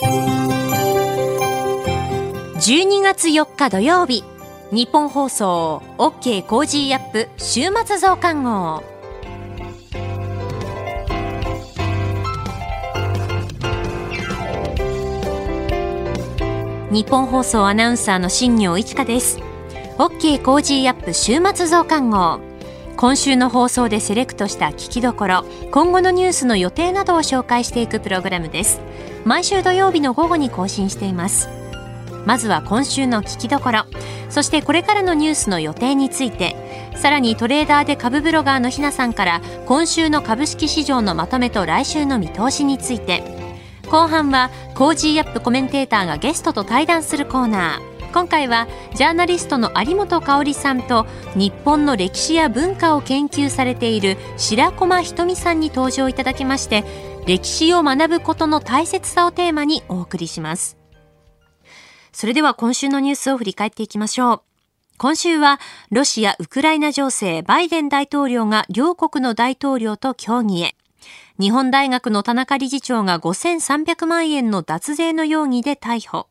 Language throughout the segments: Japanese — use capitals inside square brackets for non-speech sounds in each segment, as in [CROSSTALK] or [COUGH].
12月4日土曜日。ニッポン放送 OK Cozy up 週末増刊号。ニッポン放送アナウンサーの新行市佳です。OK Cozy up 週末増刊号。今週の放送でセレクトした聞きどころ今後のニュースの予定などを紹介していくプログラムです。毎週土曜日の午後に更新しています。まずは今週の聞きどころ。そしてこれからのニュースの予定についてさらにトレーダーで株ブロガーのひなさんから今週の株式市場のまとめと来週の見通しについて。後半は Cozy up コメンテーターがゲストと対談するコーナー。今回はジャーナリストの有本香さんと日本の歴史や文化を研究されている白駒ひとみさんに登場いただきまして歴史を学ぶことの大切さをテーマにお送りします。それでは今週のニュースを振り返っていきましょう。今週はロシア・ウクライナ情勢バイデン大統領が両国の大統領と協議へ。日本大学の田中理事長が5300万円の脱税の容疑で逮捕。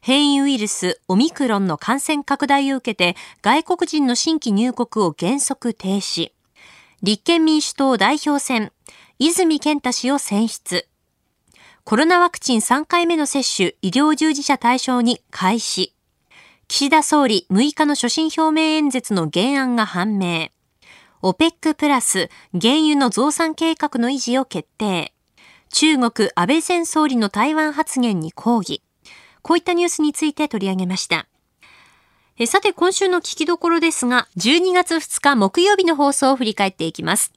変異ウイルスオミクロンの感染拡大を受けて外国人の新規入国を原則停止。立憲民主党代表選、泉健太氏を選出。コロナワクチン3回目の接種、医療従事者対象に開始。岸田総理6日の所信表明演説の原案が判明。OPEC プラス原油の増産計画の維持を決定。中国安倍前総理の台湾発言に抗議。こういったニュースについて取り上げました。えさて今週の聞きどころですが、12月2日木曜日の放送を振り返っていきます。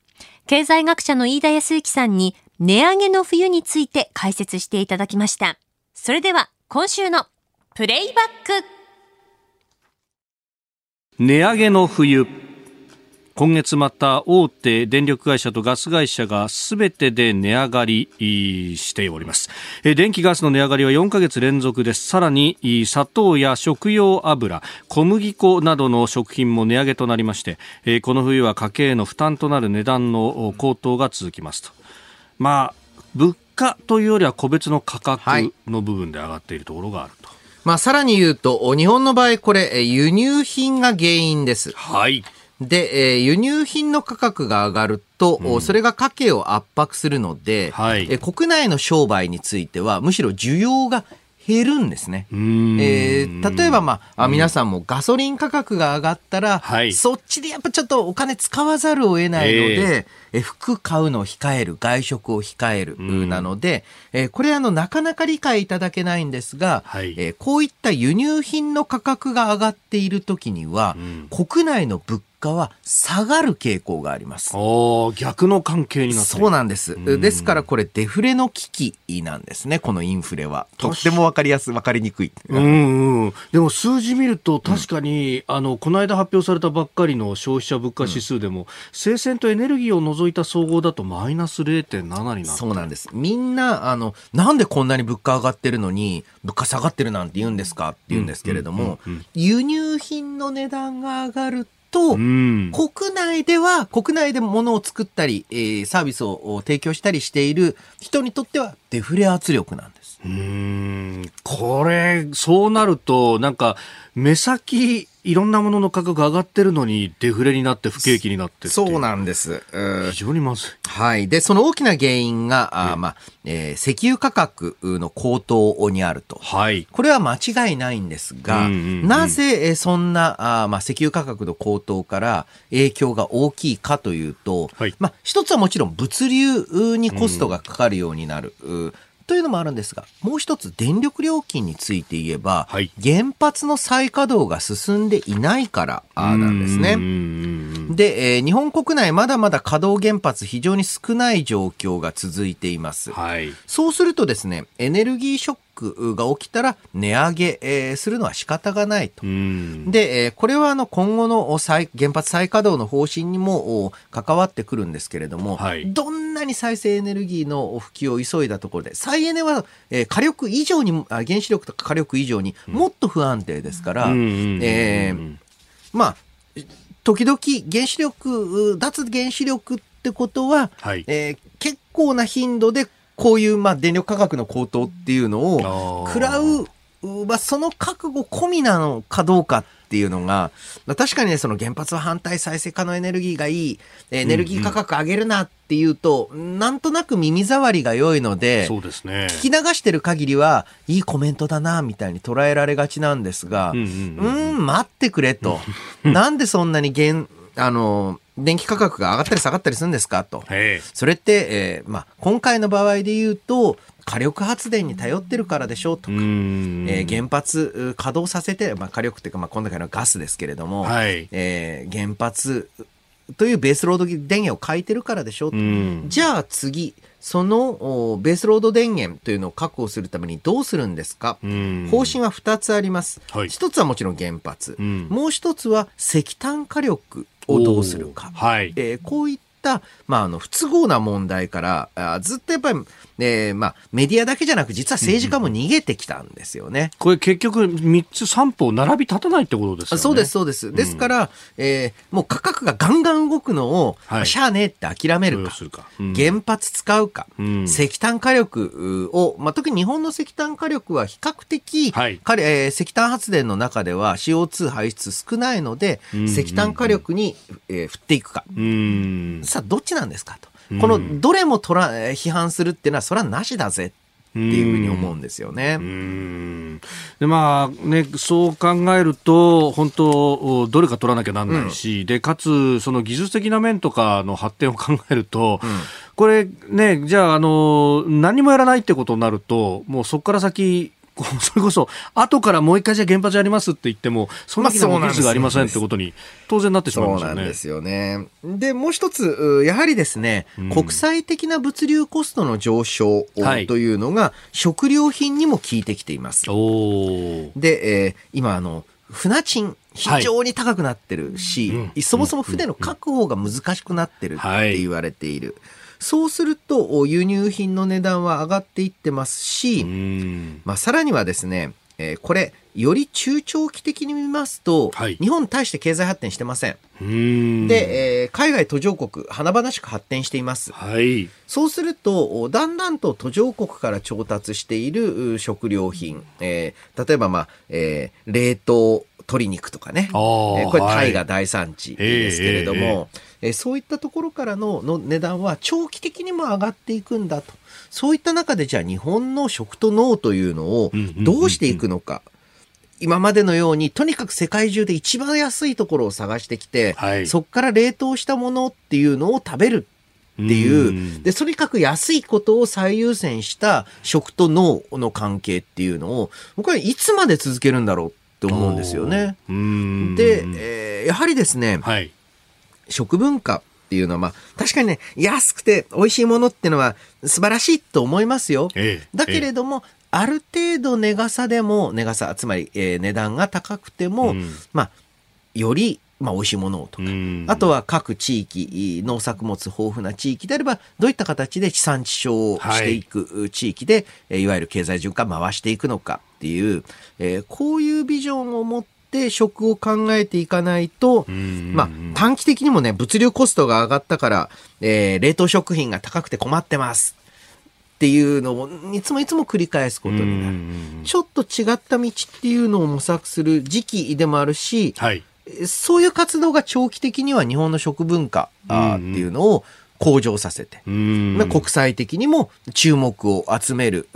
経済学者の飯田康之さんに値上げの冬について解説していただきました。それでは今週のプレイバック値上げの冬今月また大手電力会社とガス会社がすべてで値上がりしております。電気ガスの値上がりは4ヶ月連続です。さらに砂糖や食用油小麦粉などの食品も値上げとなりましてこの冬は家計への負担となる値段の高騰が続きますと。まあ物価というよりは個別の価格の部分で上がっているところがあると、はい、まあ、さらに言うと日本の場合これ輸入品が原因です。はいで、えー、輸入品の価格が上がると、うん、それが家計を圧迫するので、はい、えー、国内の商売については、むしろ需要が減るんですね。えー、例えば、まあ、皆さんもガソリン価格が上がったら、はい、そっちでやっぱちょっとお金使わざるを得ないので、えー、服買うのを控える、外食を控える、なので、えー、これあの、なかなか理解いただけないんですが、はい、えー、こういった輸入品の価格が上がっている時には、国内の物価は下がる傾向があります。逆の関係になってそうなんです。ですからこれデフレの危機なんですね、このインフレは。とってもわかりやすい、わかりにくい。うん、うん、でも数字見ると確かに、うん、あの、この間発表されたばっかりの消費者物価指数でも、うん、生鮮とエネルギーを除いた総合だとマイナス0.7になそうなんです。みんな、あの、なんでこんなに物価上がってるのに、物価下がってるなんて言うんですかって言うんですけれども、輸入品の値段が上がると、うん、国内では、国内で物を作ったり、えー、サービスを提供したりしている人にとってはデフレ圧力なんです。うん、これ、そうなると、なんか、目先、いろんなものの価格上がってるのにデフレになって不景気になってそうなんです。非常にまずい。はい。で、その大きな原因が、あまあ、えー、石油価格の高騰にあると。はい。これは間違いないんですが、うんうんうん、なぜそんな、あまあ、石油価格の高騰から影響が大きいかというと、はい、まあ、一つはもちろん物流にコストがかかるようになる。うんというのもあるんですが、もう一つ電力料金について言えば、はい、原発の再稼働が進んでいないからなんですね。で、えー、日本国内まだまだ稼働原発非常に少ない状況が続いています。はい、そうするとですね、エネルギーショックが起きたら値上げ、えー、するのは仕方がないと。で、えー、これはあの今後の再原発再稼働の方針にも関わってくるんですけれども、はい、どんなに再生エネルギーの普及を急いだところで、再エネは、えー、火力以上に、原子力とか火力以上にもっと不安定ですから、えまあ、時々原子力、脱原子力ってことは、はい、えー、結構な頻度でこういうまあ電力価格の高騰っていうのを食らう、まあ、その覚悟込みなのかどうかっていうのが、まあ、確かにね、その原発は反対再生可能エネルギーがいい、エネルギー価格上げるなっていうと、うんうん、なんとなく耳障りが良いので、そうですね。聞き流してる限りは、いいコメントだな、みたいに捉えられがちなんですが、うん、うん、待ってくれと。[LAUGHS] なんでそんなに原、あの、電気価格が上がったり下がったりするんですかと。それって、えー、まあ、今回の場合で言うと、火力発電に頼ってるからでしょうとか、えー、原発稼働させて、まあ、火力っていうか、まあ、今回のガスですけれども、はい、えー、原発というベースロード電源を書いてるからでしょうと。じゃあ次、そのベースロード電源というのを確保するためにどうするんですか？方針は2つあります。はい、1つはもちろん原発。もう1つは石炭火力をどうするか。はい、えー、こういった、まあ、あの、不都合な問題から、あずっとやっぱり、えまあ、メディアだけじゃなく、実は政治家も逃げてきたんですよね。これ結局、3つ3歩並び立たないってことですよね。そうです、そうです。ですから、えー、もう価格がガンガン動くのを、はい、しゃあねえって諦めるか、か。うん、原発使うか、うん、石炭火力を、まあ、特に日本の石炭火力は比較的、はい、えー、石炭発電の中では CO2 排出少ないので、石炭火力に、えー、振っていくか。さあ、どっちなんですかと。このどれもとら批判するっていうのは、それはなしだぜっていうふうに思うんですよね。でまあね、そう考えると、本当、どれか取らなきゃなんないし、うん、でかつ、その技術的な面とかの発展を考えると、うん、これね、じゃあ、あの、何もやらないってことになると、もうそこから先、[LAUGHS] それこそ、後からもう一回じゃ原発やりますって言っても、そんな技術がありませんってことに、当然なってしまうんですよね。そうなんですよね。で、もう一つ、やはりですね、うん、国際的な物流コストの上昇というのが、食料品にも効いてきています。はい、で、えー、今、あの、船賃、非常に高くなってるし、はい、そもそも船の確保が難しくなってるって言われている。はいそうすると輸入品の値段は上がっていってますし、まあ、さらにはですね、えー、これ、より中長期的に見ますと、はい、日本大して経済発展してません。で、えー、海外途上国、華々しく発展しています。はい、そうすると、だんだんと途上国から調達している食料品、えー、例えば、まあ、えー、冷凍鶏肉とかね、えー、これタイが大産地ですけれども、はいえー、そういったところからのの値段は長期的にも上がっていくんだと。そういった中でじゃあ日本の食と脳というのをどうしていくのか。今までのように、とにかく世界中で一番安いところを探してきて、はい、そこから冷凍したものっていうのを食べるっていう、で、とにかく安いことを最優先した食と脳の関係っていうのを、僕はいつまで続けるんだろうって思うんですよね。で、えー、やはりですね、はい、食文化っていうのは、まあ、確かにね、安くて美味しいものっていうのは素晴らしいと思いますよ。ええ、だけれども、え、ある程度値傘でも、値傘、つまり、えー、値段が高くても、うん、まあ、よりまあ、美味しいものをとか、あとは各地域、農作物豊富な地域であれば、どういった形で地産地消をしていく地域で、はい、いわゆる経済循環回していくのかっていう、えー、こういうビジョンを持って食を考えていかないと、まあ、短期的にもね、物流コストが上がったから、えー、冷凍食品が高くて困ってます。っていうのをいつもいつも繰り返すことになる。ちょっと違った道っていうのを模索する時期でもあるし、はいそういう活動が長期的には日本の食文化っていうのを向上させて、まあ、国際的にも注目を集める、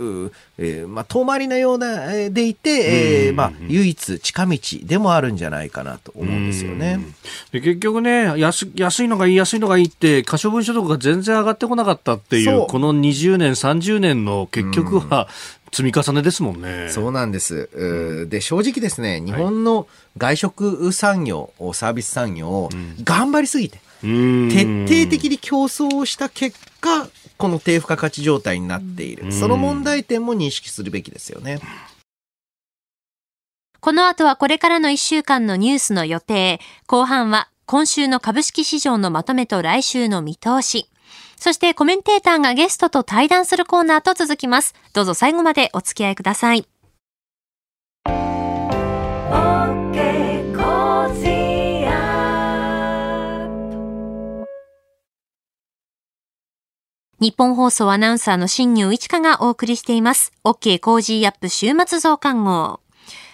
えー、まあ、遠回りなようなでいて、えー、まあ、唯一近道でもあるんじゃないかなと思うんですよね。で結局ね安、安いのがいい、安いのがいいって、可処分所得が全然上がってこなかったっていう、この20年、30年の結局は、積み重ねですもんね。そうなんです。で、正直ですね、日本の外食産業、サービス産業、頑張りすぎて、徹底的に競争をした結果、この低付加価値状態になっている。その問題点も認識するべきですよね。この後はこれからの1週間のニュースの予定。後半は今週の株式市場のまとめと来週の見通し。そしてコメンテーターがゲストと対談するコーナーと続きます。どうぞ最後までお付き合いください。ニッポン放送アナウンサーの新行市佳がお送りしています。OK Cozy up 週末増刊号。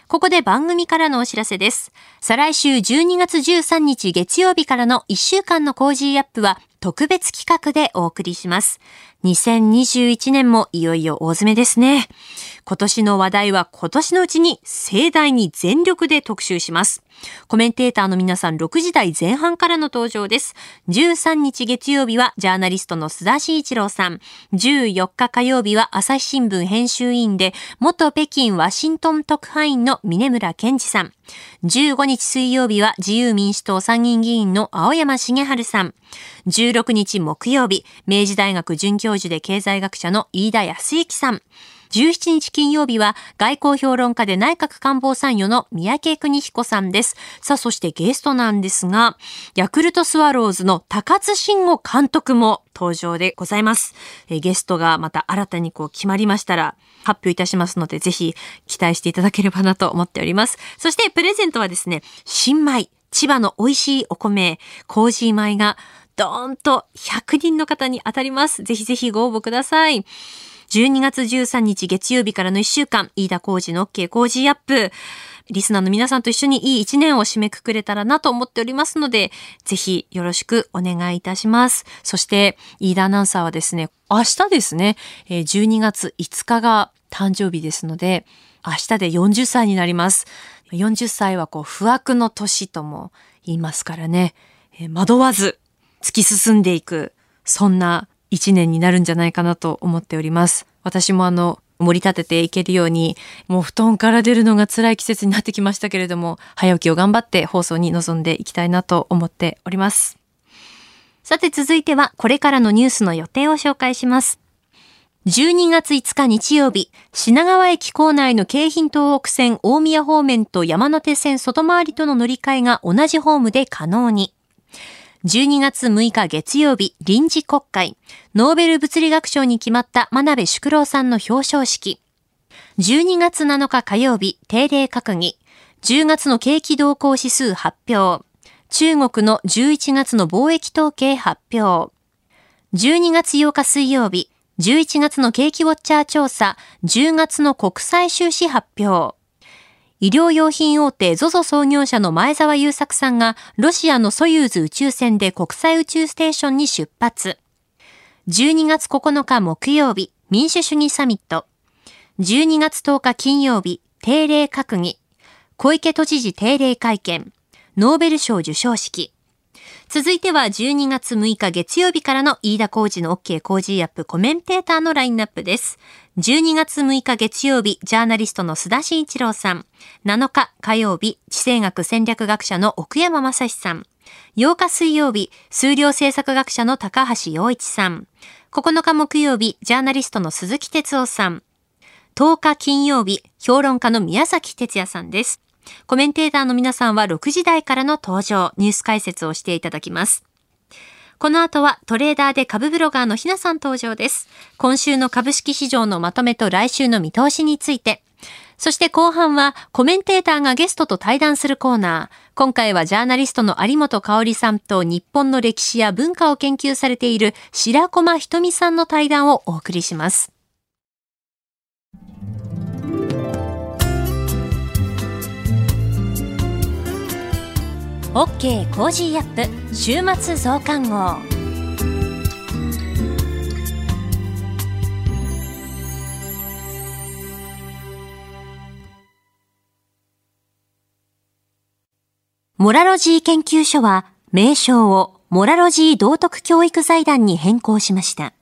ここで番組からのお知らせです。再来週12月13日月曜日からの1週間の Cozy up は特別企画でお送りします。2021年もいよいよ大詰めですね。今年の話題は今年のうちに盛大に全力で特集します。コメンテーターの皆さん6時台前半からの登場です。13日月曜日はジャーナリストの須田慎一郎さん。14日火曜日は朝日新聞編集委員で元北京ワシントン特派員の峰村健二さん。15日水曜日は自由民主党参議院議員の青山茂春さん。16日木曜日、明治大学准教授で経済学者の飯田康之さん。17日金曜日は外交評論家で内閣官房参与の三宅邦彦さんです。さあ、そしてゲストなんですが、ヤクルトスワローズの高津慎吾監督も登場でございます。えゲストがまた新たにこう決まりましたら発表いたしますので、ぜひ期待していただければなと思っております。そしてプレゼントはですね、新米、千葉の美味しいお米、コージー米がドーンと100人の方に当たります。ぜひぜひご応募ください。12月13日月曜日からの1週間、飯田浩二の OK 工事アップ。リスナーの皆さんと一緒にいい一年を締めくくれたらなと思っておりますので、ぜひよろしくお願いいたします。そして、飯田アナウンサーはですね、明日ですね、12月5日が誕生日ですので、明日で40歳になります。40歳はこう、不惑の年とも言いますからね、惑わず突き進んでいく、そんな一年になるんじゃないかなと思っております。私もあの、盛り立てていけるように、もう布団から出るのが辛い季節になってきましたけれども、早起きを頑張って放送に臨んでいきたいなと思っております。さて続いては、これからのニュースの予定を紹介します。12月5日日曜日、品川駅構内の京浜東北線大宮方面と山手線外回りとの乗り換えが同じホームで可能に。12月6日月曜日、臨時国会、ノーベル物理学賞に決まった真鍋淑郎さんの表彰式。12月7日火曜日、定例閣議。10月の景気動向指数発表。中国の11月の貿易統計発表。12月8日水曜日、11月の景気ウォッチャー調査、10月の国際収支発表。医療用品大手 ZOZO 創業者の前澤友作さんがロシアのソユーズ宇宙船で国際宇宙ステーションに出発。12月9日木曜日、民主主義サミット。12月10日金曜日、定例閣議。小池都知事定例会見。ノーベル賞受賞式。続いては12月6日月曜日からの飯田浩二の OK 工事アップコメンテーターのラインナップです。12月6日月曜日、ジャーナリストの須田慎一郎さん。7日火曜日、地政学戦略学者の奥山正史さん。8日水曜日、数量政策学者の高橋洋一さん。9日木曜日、ジャーナリストの鈴木哲夫さん。10日金曜日、評論家の宮崎哲也さんです。コメンテーターの皆さんは6時台からの登場、ニュース解説をしていただきます。この後はトレーダーで株ブロガーのひなさん登場です。今週の株式市場のまとめと来週の見通しについて。そして後半はコメンテーターがゲストと対談するコーナー。今回はジャーナリストの有本香里さんと日本の歴史や文化を研究されている白駒ひとみさんの対談をお送りします。OK コージーアップ週末増刊号モラロジー研究所は名称をモラロジー道徳教育財団に変更しました。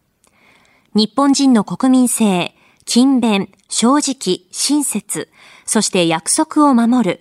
日本人の国民性、勤勉、正直、親切、そして約束を守る、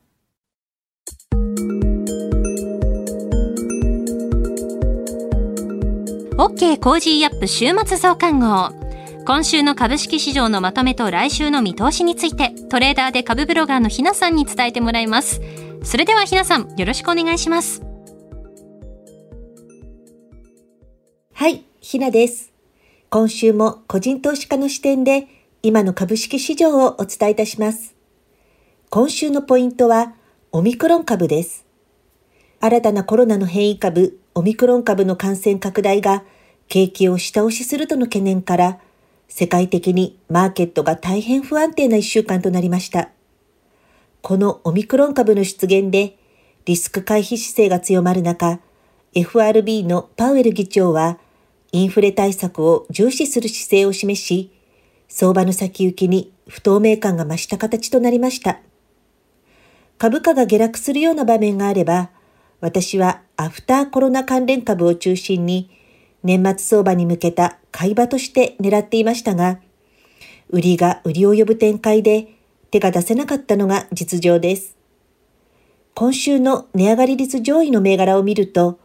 OK Cozy up 週末増刊号。今週の株式市場のまとめと来週の見通しについてトレーダーで株ブロガーのひなさんに伝えてもらいます。それではひなさんよろしくお願いします。はいひなです。今週も個人投資家の視点で今の株式市場をお伝えいたします。今週のポイントはオミクロン株です。新たなコロナの変異株オミクロン株の感染拡大が景気を下押しするとの懸念から世界的にマーケットが大変不安定な一週間となりました。このオミクロン株の出現でリスク回避姿勢が強まる中、FRB のパウエル議長はインフレ対策を重視する姿勢を示し、相場の先行きに不透明感が増した形となりました。株価が下落するような場面があれば、私はアフターコロナ関連株を中心に年末相場に向けた買い場として狙っていましたが、売りが売りを呼ぶ展開で手が出せなかったのが実情です。今週の値上がり率上位の銘柄を見ると、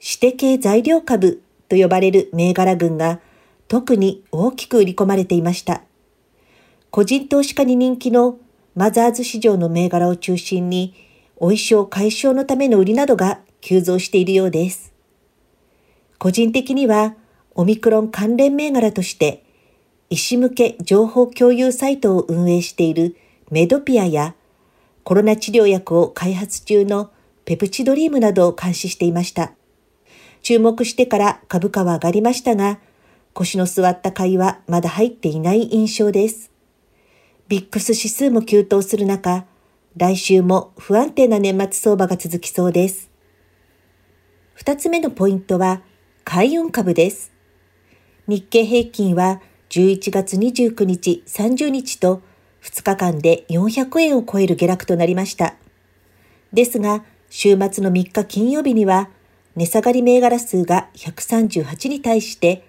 指定系材料株と呼ばれる銘柄群が特に大きく売り込まれていました。個人投資家に人気のマザーズ市場の銘柄を中心に、お衣装解消のための売りなどが急増しているようです。個人的にはオミクロン関連銘柄として、医師向け情報共有サイトを運営しているメドピアや、コロナ治療薬を開発中のペプチドリームなどを監視していました。注目してから株価は上がりましたが、腰の座った買いはまだ入っていない印象です。ビックス指数も急騰する中、来週も不安定な年末相場が続きそうです。二つ目のポイントは、海運株です。日経平均は11月29日、30日と2日間で400円を超える下落となりました。ですが、週末の3日金曜日には、値下がり銘柄数が138に対して、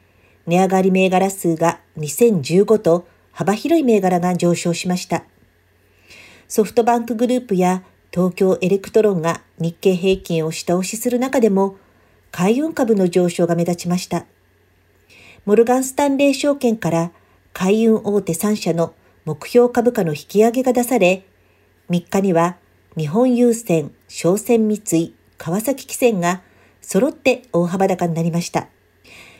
値上がり銘柄数が2015と幅広い銘柄が上昇しました。ソフトバンクグループや東京エレクトロンが日経平均を下押しする中でも、海運株の上昇が目立ちました。モルガンスタンレー証券から海運大手3社の目標株価の引き上げが出され、3日には日本郵船、商船三井、川崎汽船が揃って大幅高になりました。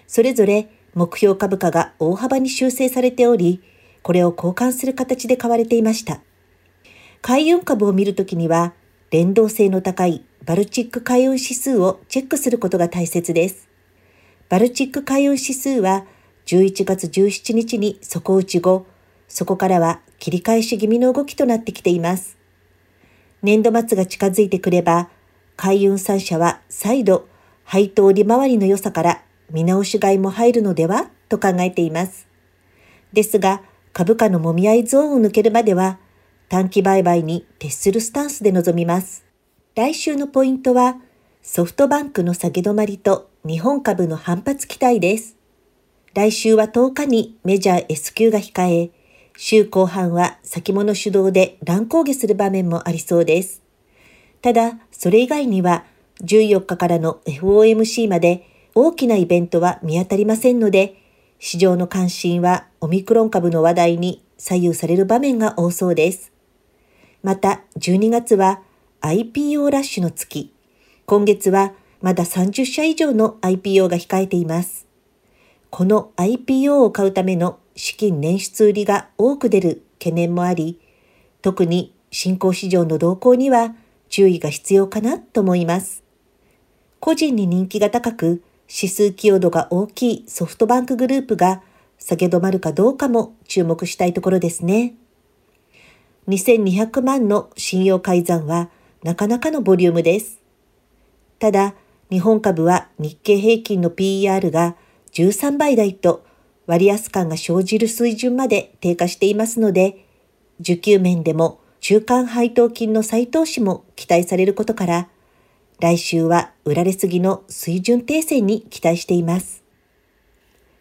それぞれ目標株価が大幅に修正されており、これを交換する形で買われていました。海運株を見るときには、連動性の高いバルチック海運指数をチェックすることが大切です。バルチック海運指数は11月17日に底打ち後、そこからは切り返し気味の動きとなってきています。年度末が近づいてくれば、海運3社は再度配当利回りの良さから見直し買いも入るのではと考えています。ですが、株価のもみ合いゾーンを抜けるまでは、短期売買に徹するスタンスで臨みます。来週のポイントは、ソフトバンクの下げ止まりと日本株の反発期待です。来週は10日にメジャー S q が控え、週後半は先物主導で乱高下する場面もありそうです。ただ、それ以外には14日からの FOMC まで大きなイベントは見当たりませんので、市場の関心はオミクロン株の話題に左右される場面が多そうです。また、12月は IPO ラッシュの月。今月はまだ30社以上の IPO が控えています。この IPO を買うための資金捻出売りが多く出る懸念もあり、特に新興市場の動向には注意が必要かなと思います。個人に人気が高く、指数寄与度が大きいソフトバンクグループが下げ止まるかどうかも注目したいところですね。2200万の信用改ざんはなかなかのボリュームです。ただ、日本株は日経平均の PER が13倍台と割安感が生じる水準まで低下していますので、受給面でも中間配当金の再投資も期待されることから、来週は売られすぎの水準訂正に期待しています。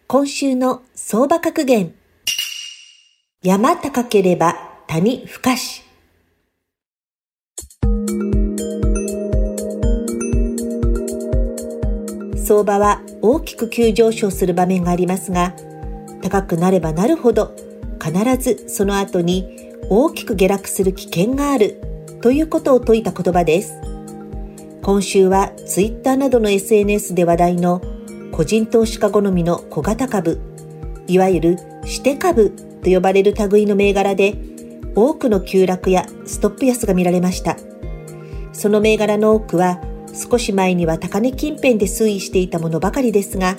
今週の相場格言。山高ければ谷深し。相場は大きく急上昇する場面がありますが、高くなればなるほど必ずその後に大きく下落する危険があるということを説いた言葉です。今週はツイッターなどの SNS で話題の個人投資家好みの小型株、いわゆる指定株と呼ばれる類の銘柄で多くの急落やストップ安が見られました。その銘柄の多くは少し前には高値近辺で推移していたものばかりですが、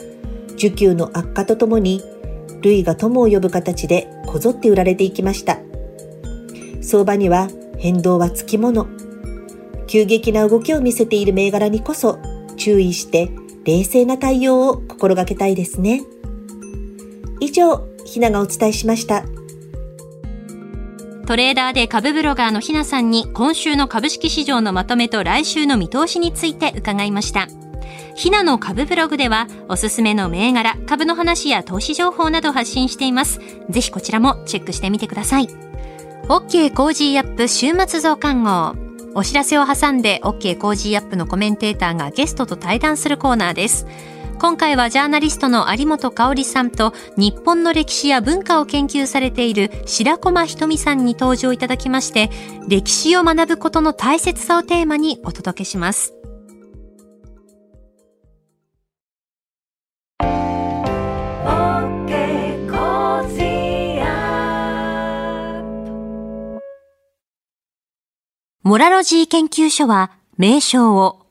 需給の悪化とともに、類が友を呼ぶ形でこぞって売られていきました。相場には変動はつきもの。急激な動きを見せている銘柄にこそ注意して冷静な対応を心がけたいですね。以上、ひながお伝えしました。トレーダーで株ブロガーのひなさんに今週の株式市場のまとめと来週の見通しについて伺いました。ひなの株ブログではおすすめの銘柄、株の話や投資情報など発信しています。ぜひこちらもチェックしてみてください。OK Cozy up 週末増刊号。お知らせを挟んで OK コージーアップのコメンテーターがゲストと対談するコーナーです。今回はジャーナリストの有本香さんと日本の歴史や文化を研究されている白駒妃登美さんに登場いただきまして、歴史を学ぶことの大切さをテーマにお届けします。モラロジー研究所は名称を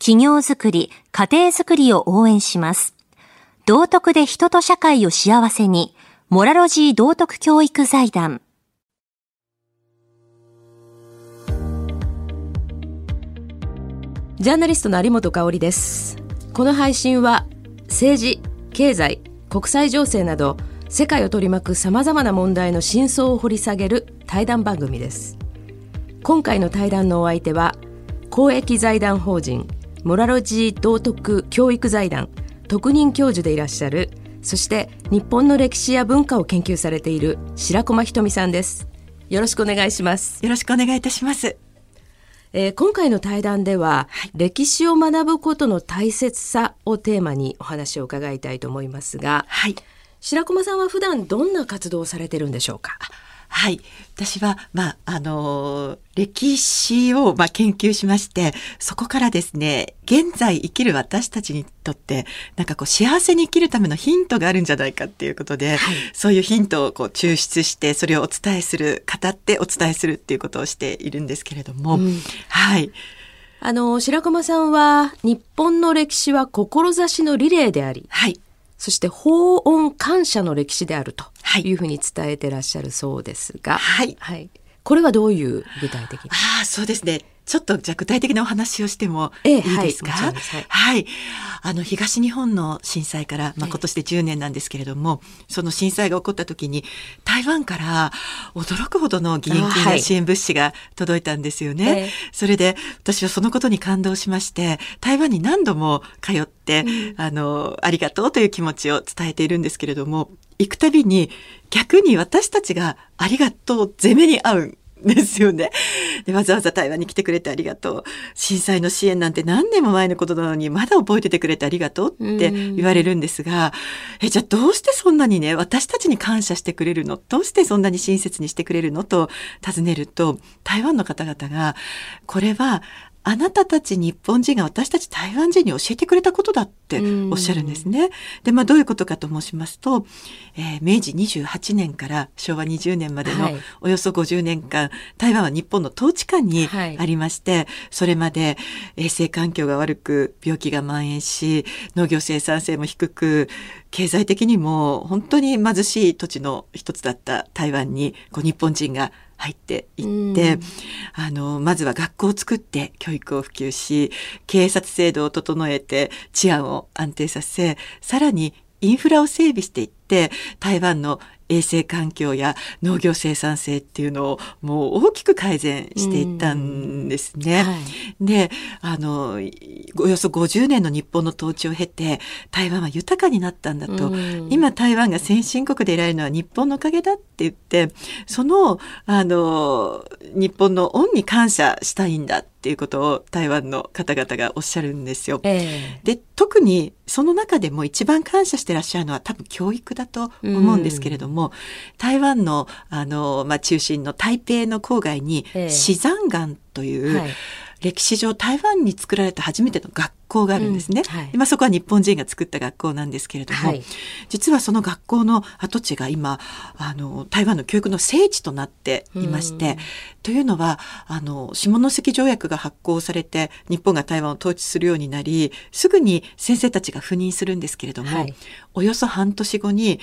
企業づくり、家庭づくりを応援します。道徳で人と社会を幸せに、モラロジー道徳教育財団。ジャーナリストの有本香里です。この配信は政治、経済、国際情勢など世界を取り巻く様々な問題の真相を掘り下げる対談番組です。今回の対談のお相手は公益財団法人モラロジー道徳教育財団特任教授でいらっしゃるそして日本の歴史や文化を研究されている白駒ひとみさんです。よろしくお願いします。よろしくお願いいたします。えー、今回の対談では、はい、歴史を学ぶことの大切さをテーマにお話を伺いたいと思いますが、はい、白駒さんは普段どんな活動をされてるんでしょうか？はい。私は、まあ、あの、歴史を、まあ、研究しまして、そこからですね、現在生きる私たちにとって、なんかこう、幸せに生きるためのヒントがあるんじゃないかっていうことで、はい、そういうヒントをこう、抽出して、それをお伝えする、語ってお伝えするっていうことをしているんですけれども、うん、はい。あの、白駒さんは、日本の歴史は志のリレーであり、はい。そして法音感謝の歴史であるとい。うふうに伝えてらっしゃるそうですが、はい、はい、これはどういう具体的に？ああそうですねちょっとじゃ具体的なお話をしてもいいですか、ええ、はい、はい、はい。あの、東日本の震災から、まあ、今年で10年なんですけれども、その震災が起こった時に、台湾から驚くほどの義援金や支援物資が届いたんですよね。はい、それで、私はそのことに感動しまして、台湾に何度も通って、うん、あの、ありがとうという気持ちを伝えているんですけれども、行くたびに逆に私たちがありがとう攻めに合うですよね。でわざわざ台湾に来てくれてありがとう。震災の支援なんて何年も前のことなのにまだ覚えててくれてありがとうって言われるんですが、え、じゃあどうしてそんなにね、私たちに感謝してくれるの？どうしてそんなに親切にしてくれるの？と尋ねると、台湾の方々が、これはあなたたち日本人が私たち台湾人に教えてくれたことだっておっしゃるんですね。で、まあどういうことかと申しますと、えー、明治28年から昭和20年までのおよそ50年間、はい、台湾は日本の統治下にありまして、はい、それまで衛生環境が悪く病気が蔓延し、農業生産性も低く、経済的にも本当に貧しい土地の一つだった台湾にこう日本人が入っていって、あの、まずは学校を作って教育を普及し、警察制度を整えて治安を安定させ、さらにインフラを整備していって、台湾の衛生環境や農業生産性っていうのをもう大きく改善していったんですね。はい、であのおよそ50年の日本の統治を経て台湾は豊かになったんだと、今台湾が先進国でいられるのは日本のおかげだって言ってそのあの日本の恩に感謝したいんだっていうことを台湾の方々がおっしゃるんですよ。えー、で特にその中でも一番感謝してらっしゃるのは多分教育だと思うんですけれども、台湾のあの、まあ、中心の台北の郊外に、死山岩という、はい。歴史上台湾に作られた初めての学校があるんですね。うん。はい、まあ、そこは日本人が作った学校なんですけれども、はい、実はその学校の跡地が今あの台湾の教育の聖地となっていまして、というのはあの下関条約が発行されて日本が台湾を統治するようになりすぐに先生たちが赴任するんですけれども、はい、およそ半年後に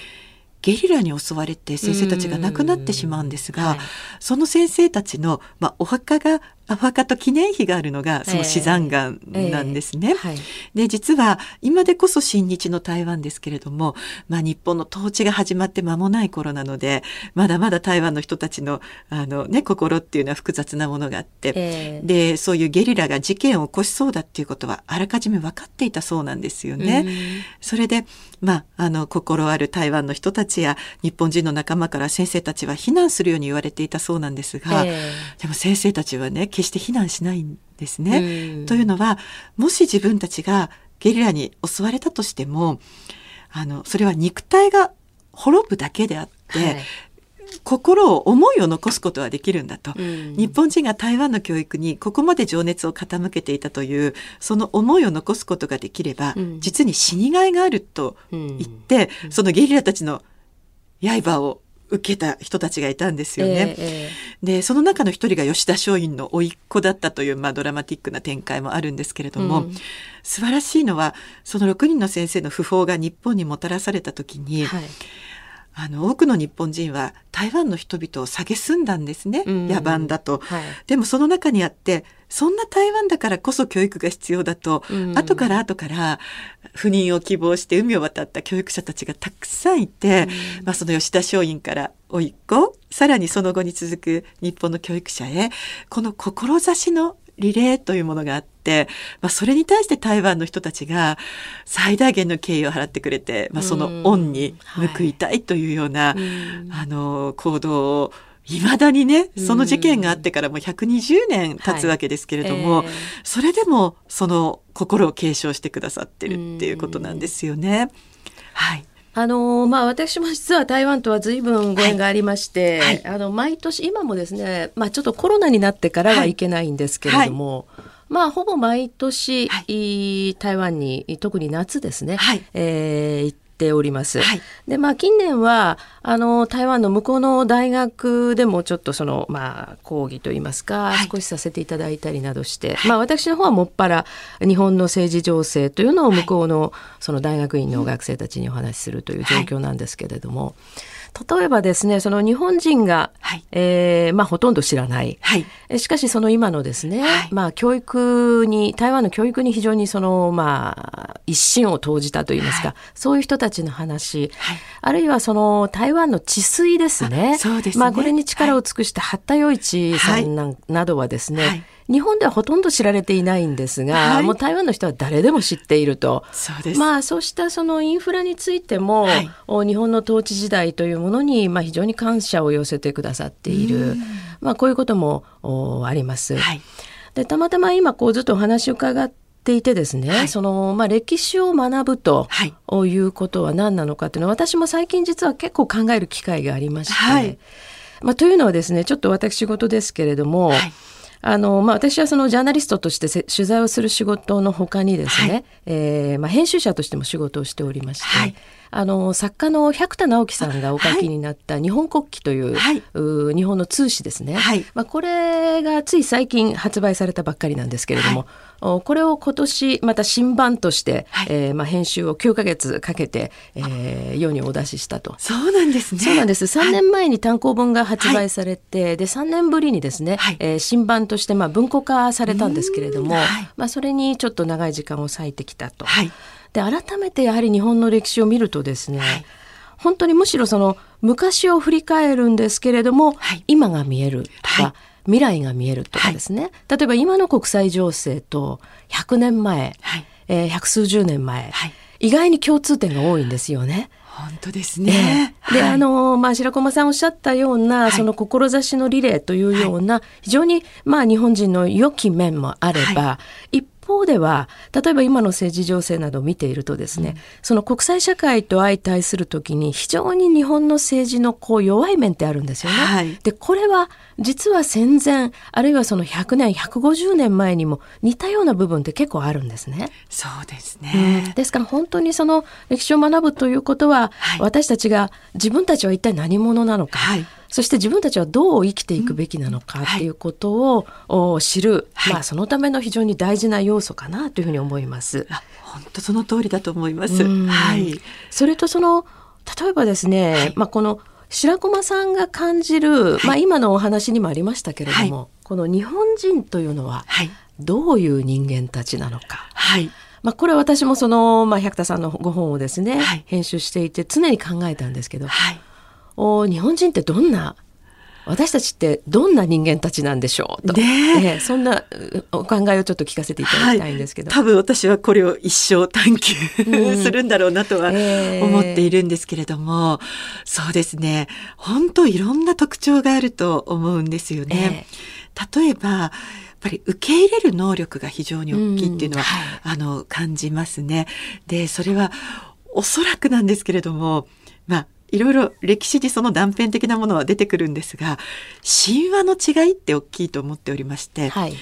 ゲリラに襲われて先生たちが亡くなってしまうんですが、はい、その先生たちの、まあ、お墓がお墓と記念碑があるのがその死山岩なんですね。えーえ。ーはい、で実は今でこそ親日の台湾ですけれども、まあ、日本の統治が始まって間もない頃なのでまだまだ台湾の人たちのあの、ね、心っていうのは複雑なものがあって、えー、でそういうゲリラが事件を起こしそうだっていうことはあらかじめ分かっていたそうなんですよね。それで、まあ、あの心ある台湾の人たちや日本人の仲間から先生たちは避難するように言われていたそうなんですが、でも先生たちはね決して非難しないんですね。というのはもし自分たちがゲリラに襲われたとしてもあのそれは肉体が滅ぶだけであって、はい、心を思いを残すことはできるんだと、うん、日本人が台湾の教育にここまで情熱を傾けていたというその思いを残すことができれば、うん、実に死にがいがあると言って、うん、そのゲリラたちの刃を受けた人たちがいたんですよね。えー、でその中の一人が吉田松陰の甥っ子だったという、まあ、ドラマティックな展開もあるんですけれども、うん、素晴らしいのはその6人の先生の訃報が日本にもたらされた時に、はい、あの多くの日本人は台湾の人々を蔑んだんですね、野蛮だと、はい、でもその中にあってそんな台湾だからこそ教育が必要だと、うん、後から後から赴任を希望して海を渡った教育者たちがたくさんいて、うん、まあ、その吉田松陰から甥っ子さらにその後に続く日本の教育者へこの志のリレーというものがあって、まあ、それに対して台湾の人たちが最大限の敬意を払ってくれて、まあ、その恩に報いたいというような、はい、あの行動をいまだにねその事件があってからもう120年経つわけですけれども、はい。えー、それでもその心を継承してくださってるっていうことなんですよね。はい。あのまあ、私も実は台湾とは随分ご縁がありまして、はい。はい、あの毎年今もですね、まあ、ちょっとコロナになってからはいけないんですけれども、はい、まあ、ほぼ毎年、台湾に特に夏ですね、はい、えー、行っております。はい、で、まあ近年は、あの、台湾の向こうの大学でもちょっとその、まあ講義といいますか、はい、少しさせていただいたりなどして、はい、まあ私の方はもっぱら日本の政治情勢というのを向こうのその大学院の学生たちにお話しするという状況なんですけれども、例えばですねその日本人が、はい、えー、まあ、ほとんど知らない、はい、しかしその今のですね、はい、まあ、教育に台湾の教育に非常にその、まあ、一心を投じたといいますか、はい、そういう人たちの話、はい、あるいはその台湾の治水ですね。そうですね、まあ、これに力を尽くした八田洋一さんな,、などはですね、日本ではほとんど知られていないんですが、はい、もう台湾の人は誰でも知っていると。そうです。まあそうしたそのインフラについても、はい、日本の統治時代というものにまあ非常に感謝を寄せてくださっている。まあこういうこともあります。はい、でたまたま今こうずっとお話を伺っていてですね、はい、そのまあ、歴史を学ぶと、はい、いうことは何なのかというのは私も最近実は結構考える機会がありまして、はい、まあ、というのはですねちょっと私事ですけれども、はいあの、まあ、私はそのジャーナリストとして取材をする仕事のほかにですね、はい、えー、まあ、編集者としても仕事をしておりまして、はい、あの作家の百田直樹さんがお書きになった「日本国旗」という,、はい、う日本の通史ですね、はい、まあ、これがつい最近発売されたばっかりなんですけれども、はい、これを今年また新版として、はい、えー、まあ、編集を9か月かけて、えー、世にお出ししたと。そうなんですね。そうなんです。3年前に単行本が発売されて、で3年ぶりにですね、はい、えー、新版としてまあ文庫化されたんですけれども、まあ、それにちょっと長い時間を割いてきたと。はいで改めてやはり日本の歴史を見るとですね、はい。本当にむしろその昔を振り返るんですけれども、はい、今が見えるとか、はい、未来が見えるとかですね、はい、例えば今の国際情勢と100年前、はい、えー、百数十年前、意外に共通点が多いんですよね。本当ですね。えー、で、はい、あの、まあ、白駒さんおっしゃったような、はい、その志のリレーというような、非常に、まあ、日本人の良き面もあれば、一方では例えば今の政治情勢などを見ているとですね、うん、その国際社会と相対するときに非常に日本の政治のこう弱い面ってあるんですよね。はい、でこれは実は戦前あるいはその100年150年前にも似たような部分って結構あるんですね。そうですね、うん、ですから本当にその歴史を学ぶということは、はい、私たちが自分たちは一体何者なのか、はいそして自分たちはどう生きていくべきなのかっていうことを、知る、はい、まあそのための非常に大事な要素かなというふうに思います。本当その通りだと思います。はい。それとその例えばですね、はい、まあこの白駒さんが感じる、はい、まあ今のお話にもありましたけれども、この日本人というのはどういう人間たちなのか。はい。まあ、これは私もその、まあ、百田さんのご本をですね、はい、編集していて常に考えたんですけど、はい、お日本人ってどんな私たちってどんな人間たちなんでしょう？と、ね、そんなお考えをちょっと聞かせていただきたいんですけど、はい、多分私はこれを一生探求 [LAUGHS] するんだろうなとは思っているんですけれども、えー、そうですね。本当いろんな特徴があると思うんですよね。えー、例えばやっぱり受け入れる能力が非常に大きいっていうのは、うん。はい、あの感じますね。でそれはおそらくなんですけれどもまあいろいろ歴史にその断片的なものは出てくるんですが神話の違いって大きいと思っておりまして、はい、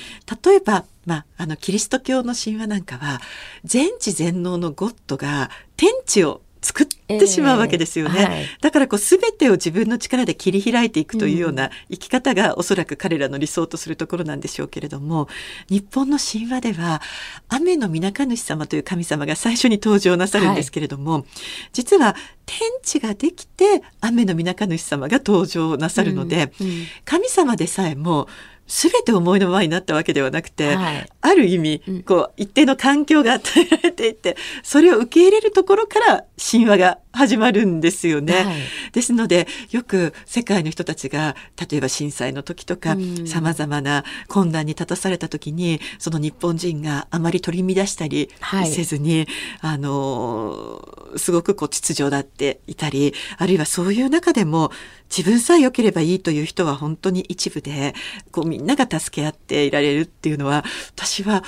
例えば、まあ、あのキリスト教の神話なんかは全知全能のゴッドが天地を作ってしまうわけですよね。えーはい、だからこう全てを自分の力で切り開いていくというような生き方がおそらく彼らの理想とするところなんでしょうけれども、日本の神話では雨の皆主様という神様が最初に登場なさるんですけれども、はい、実は天地ができて雨の皆主様が登場なさるので、うんうん、神様でさえも全て思いのままになったわけではなくて、はい、ある意味、こう、一定の環境が与えられていて、それを受け入れるところから神話が始まるんですよね。はい、ですので、よく世界の人たちが、例えば震災の時とか、さまざまな困難に立たされた時に、その日本人があまり取り乱したりせずに、はい、あの、すごくこう秩序だっていたり、あるいはそういう中でも、自分さえ良ければいいという人は本当に一部で、こうみんなが助け合っていられるっていうのは、私は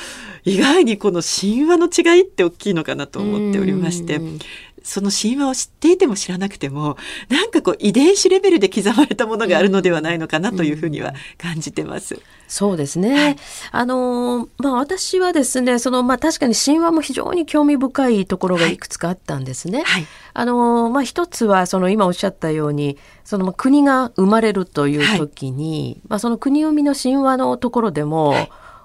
意外にこの神話の違いって大きいのかなと思っておりまして、その神話を知っていても知らなくてもなんかこう遺伝子レベルで刻まれたものがあるのではないのかなというふうには感じてます。うん、そうですね、はい、あのまあ私はですねそのまあ確かに神話も非常に興味深いところがい。くつかあったんですね。はい、あのまあ一つはその今おっしゃったようにその国が生まれるという時に、はい、まあその国生みの神話のところでも、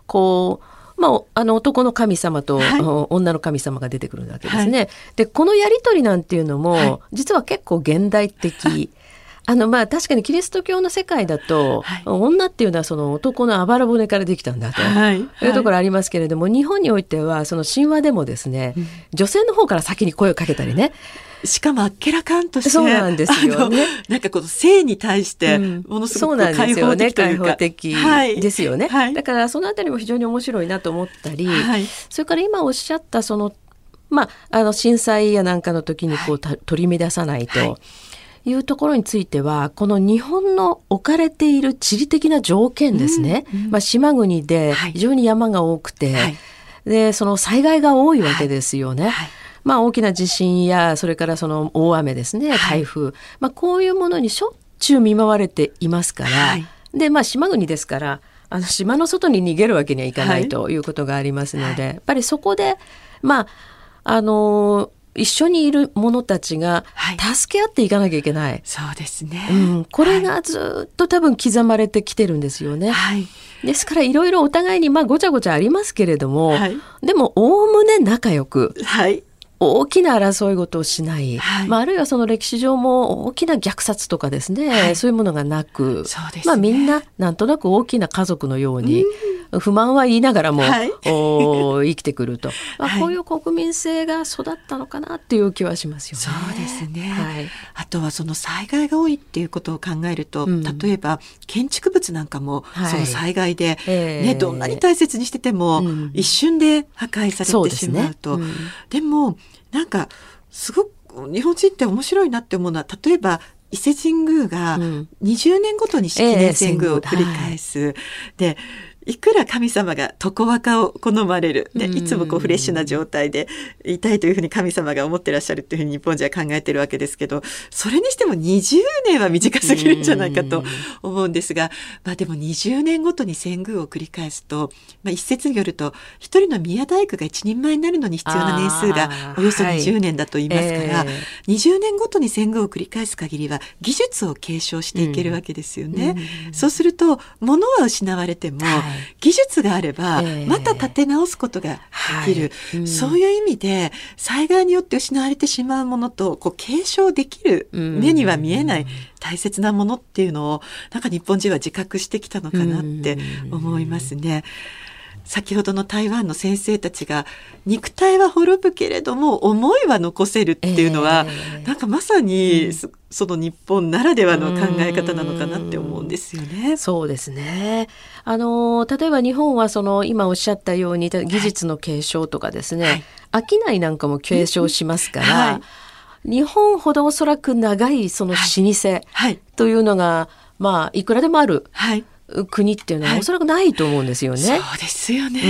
こうまあ、あの男の神様と、はい、女の神様が出てくるわけですね。はい、でこのやり取りなんていうのも、はい、実は結構現代的。[LAUGHS] あのまあ確かにキリスト教の世界だと、はい、女っていうのはその男のあばら骨からできたんだと、はい、いうところありますけれども、日本においてはその神話でもですね、うん、女性の方から先に声をかけたりねしかもあっけらかんとしてそうなんですよね。なんかこの性に対してものすごく開放的というか、うん、的ですよね、はい、だからそのあたりも非常に面白いなと思ったり、はい、それから今おっしゃったそのまあ、あの震災やなんかの時にこう、はい、取り乱さないと。い。うところについてはこの日本の置かれている地理的な条件ですね、うん。うん、まあ、島国で非常に山が多くて、はい、でその災害が多いわけですよね。はいまあ、大きな地震やそれからその大雨ですね台風、はい、まあ、こういうものにしょっちゅう見舞われていますから、はい、でまあ島国ですからあの島の外に逃げるわけにはいかないということがありますので、やっぱりそこでまああの一緒にいる者たちが助け合っていかなきゃいけない。はい、そうですね。うん、これがずっと多分刻まれてきてるんですよね。はい、ですからいろいろお互いにまあごちゃごちゃありますけれども、はい、でもおおむね仲良く、はい、大きな争い事をしない、はい、まあ、あるいはその歴史上も大きな虐殺とかですね、はい、そういうものがなく、まあ、みんななんとなく大きな家族のように不満は言いながらも、はい、お [LAUGHS] 生きてくると、まあ、こういう国民性が育ったのかなっていう気はしますよね。そうですね、はい、あとはその災害が多いっていうことを考えると、うん、例えば建築物なんかもその災害で、ね、ねどんなに大切にしてても、一瞬で破壊されてしまうと。で、ね。うん、もなんかすごく日本人って面白いなって思うのは例えば伊勢神宮が20年ごとに式年遷宮を繰り返す。えー、でいくら神様が床若を好まれる、ね、いつもこうフレッシュな状態でいたいというふうに神様が思ってらっしゃるというふうに日本人は考えてるわけですけどそれにしても20年は短すぎるんじゃないかと思うんですが、まあ、でも20年ごとに遷宮を繰り返すと、まあ、一説によると一人の宮大工が一人前になるのに必要な年数がおよそ20年だと言いますから、はいえ。ー、20年ごとに遷宮を繰り返す限りは技術を継承していけるわけですよね。そうすると物は失われても、はい技術があれば、また立て直すことができる、はい。うん、そういう意味で災害によって失われてしまうものとこう継承できる目には見えない大切なものっていうのをなんか日本人は自覚してきたのかなって思いますね。先ほどの台湾の先生たちが肉体は滅ぶけれども思いは残せるっていうのは、えー、なんかまさに、うん、その日本ならではの考え方なのかなって思うんですよね。うそうですね。あの例えば日本はその今おっしゃったように技術の継承とかですね、はい、商いなんかも継承しますから。はい。日本ほどおそらく長いその老舗というのが、はいはい、まあいくらでもある、はい、国っていうのはおそらくないと思うんですよね。はい、そうですよね。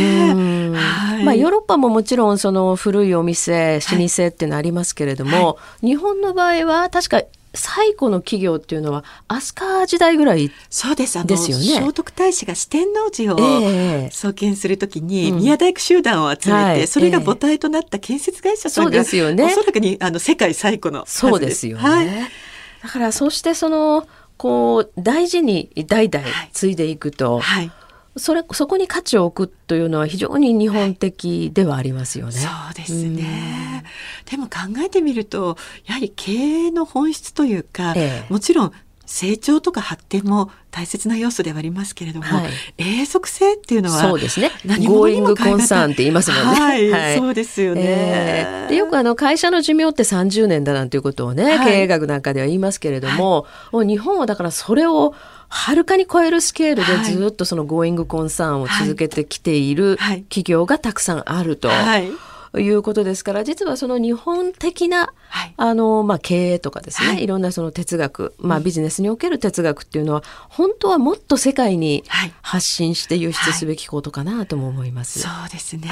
はい、まあヨーロッパももちろんその古いお店、老舗っていうのありますけれども、はい、日本の場合は確か最古の企業っていうのは飛鳥時代ぐらいそうです。あのですよね。聖徳太子が四天王寺を創建するときに宮大工集団を集めて、うんそれが母体となった建設会社さんが、そうですよね、おそらくにあの世界最古のそうですよね、はい、だからそしてそのこう大事に代々継いでいくと、はい、それそこに価値を置くというのは非常に日本的ではありますよね。そうですね、うん、でも考えてみるとやはり経営の本質というか、ええ、もちろん成長とか発展も大切な要素ではありますけれども、はい、永続性っていうのはそうですね。何ゴーイングコンサーンって言いますもんね。はい、はい、そうですよね。えー、でよくあの会社の寿命って30年だなんていうことをね、はい、経営学なんかでは言いますけれども、はい、日本はだからそれをはるかに超えるスケールでずっとそのゴーイングコンサーンを続けてきている企業がたくさんあると。はいいうことですから実はその日本的な、はい、あのまあ、経営とかですね、はい、いろんなその哲学、まあ、ビジネスにおける哲学っていうのは本当はもっと世界に発信して輸出すべきことかなとも思います。そうですね、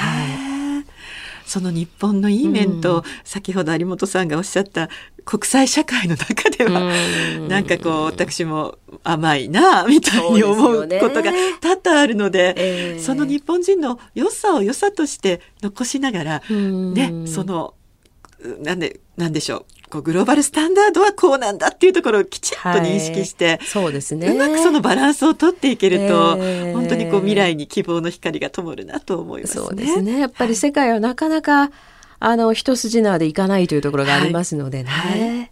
その日本のいい面と、うん、先ほど有本さんがおっしゃった国際社会の中では、うん、なんかこう私も甘いなみたいに思うことが多々あるので、えー、その日本人の良さを良さとして残しながら、うん、ねそのなんでなんでしょうこうグローバルスタンダードはこうなんだっていうところをきちっと認識して、はい、そうですね。うまくそのバランスをとっていけると、えー、本当にこう未来に希望の光が灯るなと思いますね。そうですね。やっぱり世界はなかなか、あの一筋縄でいかないというところがありますのでね。はい。はい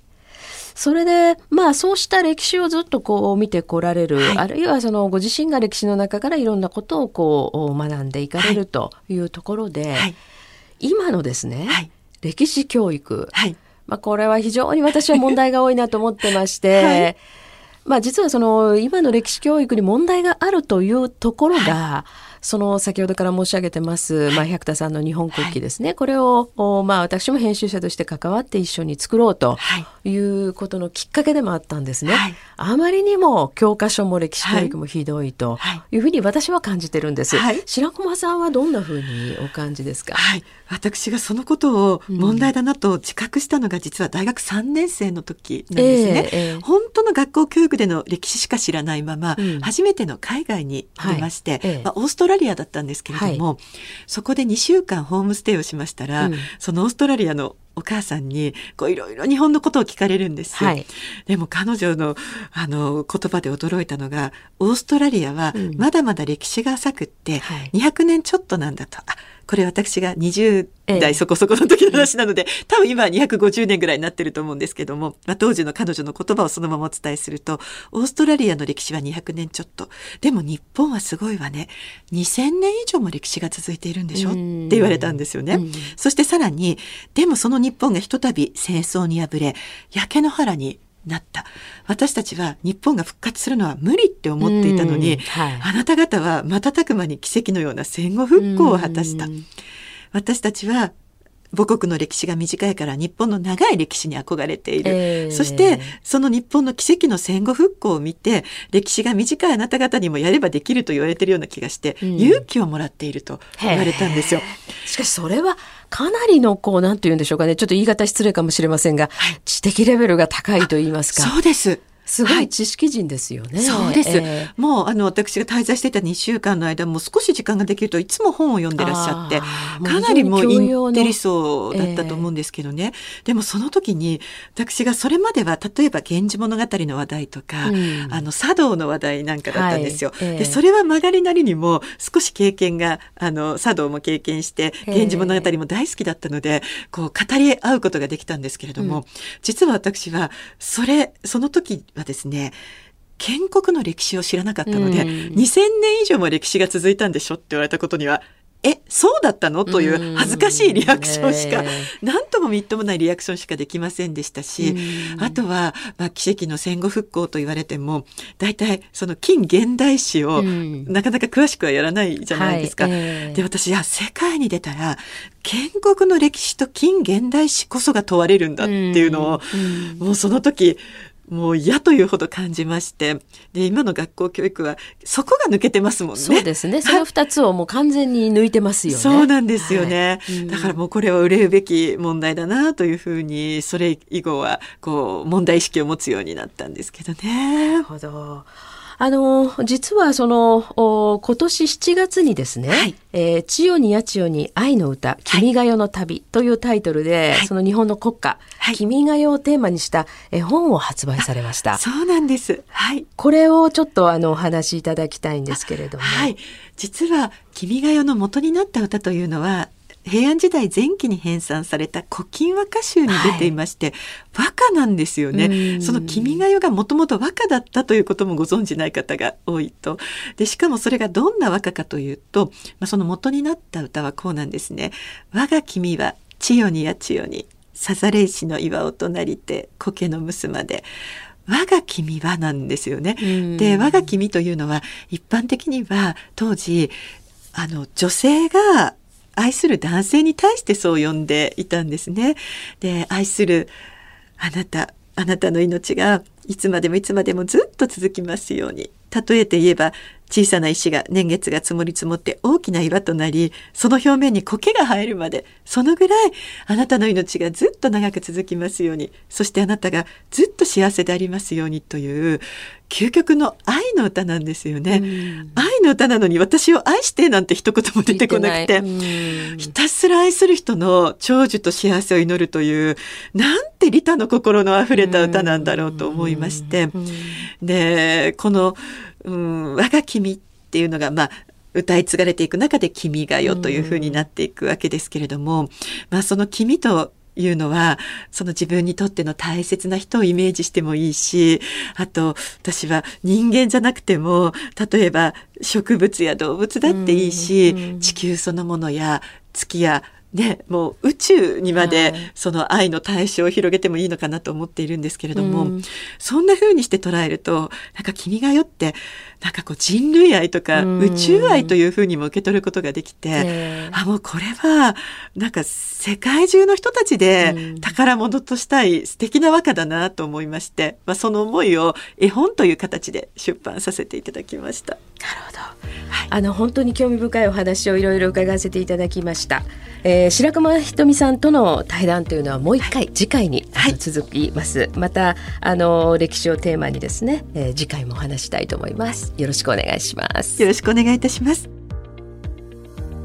それでまあそうした歴史をずっとこう見てこられる、はい、あるいはそのご自身が歴史の中からいろんなことをこう学んでいかれるというところで、はい、今のですね、はい、歴史教育、まあ、これは非常に私は問題が多いなと思ってまして、[LAUGHS] まあ実はその今の歴史教育に問題があるというところが、その先ほどから申し上げてます、まあ、百田さんの日本国旗ですね、はい、これを、まあ、私も編集者として関わって一緒に作ろうとい。うことのきっかけでもあったんですね。はい、あまりにも教科書も歴史教育もひどいとい。うふうに私は感じてるんです。はい、白駒さんはどんなふうにお感じですか、はい。私がそのことを問題だなと自覚したのが実は大学3年生の時なんですね。えーえー、本当の学校教育での歴史しか知らないまま、うん、初めての海外に出まして、はい。えー、まあ、オーストラリアだったんですけれども、はい、そこで2週間ホームステイをしましたら、うん、そのオーストラリアのお母さんにこういろいろ日本のことを聞かれるんです。はい、でも彼女のあの言葉で驚いたのがオーストラリアはまだまだ歴史が浅くって200年ちょっとなんだと。あこれ私が20代そこそこの時の話なので、多分今は250年ぐらいになってると思うんですけども、まあ、当時の彼女の言葉をそのままお伝えすると、オーストラリアの歴史は200年ちょっと。でも日本はすごいわね。2000年以上も歴史が続いているんでしょ？って言われたんですよね。そしてさらに、でもその日本がひとたび戦争に敗れ、焼け野原になった。私たちは日本が復活するのは無理って思っていたのに、はい、あなた方は瞬く間に奇跡のような戦後復興を果たした。私たちは母国の歴史が短いから日本の長い歴史に憧れている、えー、そしてその日本の奇跡の戦後復興を見て歴史が短いあなた方にもやればできると言われているような気がして、うん、勇気をもらっていると言われたんですよ。しかしそれはかなりのこうなんて言うんでしょうかね。ちょっと言い方失礼かもしれませんが、はい、知的レベルが高いと言いますか。そうですすごい知識人ですよね。はい、そうです、えー、もうあの私が滞在していた2週間の間も少し時間ができるといつも本を読んでらっしゃってかなりもうインテリ層だったと思うんですけどね、えー、でもその時に私がそれまでは例えば「源氏物語」の話題とか、うん、あの茶道の話題なんかだったんですよ。はい。えー、でそれは曲がりなりにも少し経験があの茶道も経験して「源氏物語」も大好きだったのでこう語り合うことができたんですけれども、うん、実は私はそれその時はですね建国の歴史を知らなかったので、うん、2000年以上も歴史が続いたんでしょって言われたことにはえそうだったの？という恥ずかしいリアクションしか、何ともみっともないリアクションしかできませんでしたし、あとは、まあ、奇跡の戦後復興と言われても大体その近現代史をなかなか詳しくはやらないじゃないですか。はいえー、で私や世界に出たら建国の歴史と近現代史こそが問われるんだっていうのを、もうその時もう嫌というほど感じまして。で今の学校教育はそこが抜けてますもんね。そうですね。その2つをもう完全に抜いてますよね。そうなんですよね、はい、だからもうこれは憂うべき問題だなというふうにそれ以後はこう問題意識を持つようになったんですけどね。なるほどあの、実はその、今年7月にですね、はい、えー、千代にや千代に愛の歌、君が代の旅というタイトルで、はい、その日本の国歌、はい、君が代をテーマにした絵本を発売されました。そうなんです。はい。これをちょっとあの、お話しいただきたいんですけれども。はい。実は、君が代の元になった歌というのは、平安時代前期に編纂された古今和歌集に出ていまして、はい、和歌なんですよね。その君が代がもともと和歌だったということもご存じない方が多いと。で、しかもそれがどんな和歌かというと、まあ、その元になった歌はこうなんですね。我が君は千代にや千代に、さざれ石の岩を隣て苔の娘で、我が君はなんですよね。で、我が君というのは一般的には当時、あの女性が愛する男性に対してそう呼んでいたんですね。で愛するあなたあなたの命がいつまでもいつまでもずっと続きますように例えて言えば小さな石が年月が積もり積もって大きな岩となりその表面に苔が生えるまでそのぐらいあなたの命がずっと長く続きますようにそしてあなたがずっと幸せでありますようにという究極の愛の歌なんですよね。愛の歌なのに私を愛してなんて一言も出てこなくてひたすら愛する人の長寿と幸せを祈るというなんて利他の心のあふれた歌なんだろうと思いまして。でこのうん、我が君っていうのが、まあ、歌い継がれていく中で「君が代」というふうになっていくわけですけれども、まあ、その「君」というのはその自分にとっての大切な人をイメージしてもいいしあと私は人間じゃなくても例えば植物や動物だっていいし地球そのものや月やね、もう宇宙にまでその愛の対象を広げてもいいのかなと思っているんですけれども、うん、そんな風にして捉えるとなんか「君が代」ってなんかこう人類愛とか宇宙愛というふうにも受け取ることができて、あもうこれはなんか世界中の人たちで宝物としたい素敵な和歌だなと思いまして、まあ、その思いを絵本という形で出版させていただきました。なるほど、はい、あの本当に興味深いお話をいろいろ伺わせていただきました、えー、白熊ひとみさんとの対談というのはもう一回、はい、次回に、はい、続きます。またあの歴史をテーマにですね、えー、次回もお話したいと思いますよろしくお願いしますよろしくお願いいたします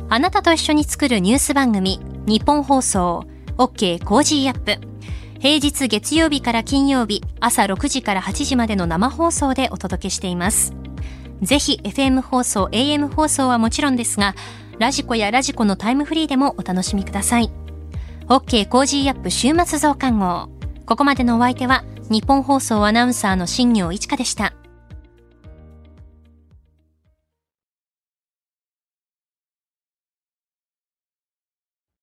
あなたと一緒に作るニュース番組日本放送 OK コージーアップ平日月曜日から金曜日朝6時から8時までの生放送でお届けしていますぜひ FM 放送 AM 放送はもちろんですが radiko や radiko のタイムフリーでもお楽しみください。OK Cozy up 週末増刊号。ここまでのお相手は、ニッポン放送アナウンサーの新行市佳でした。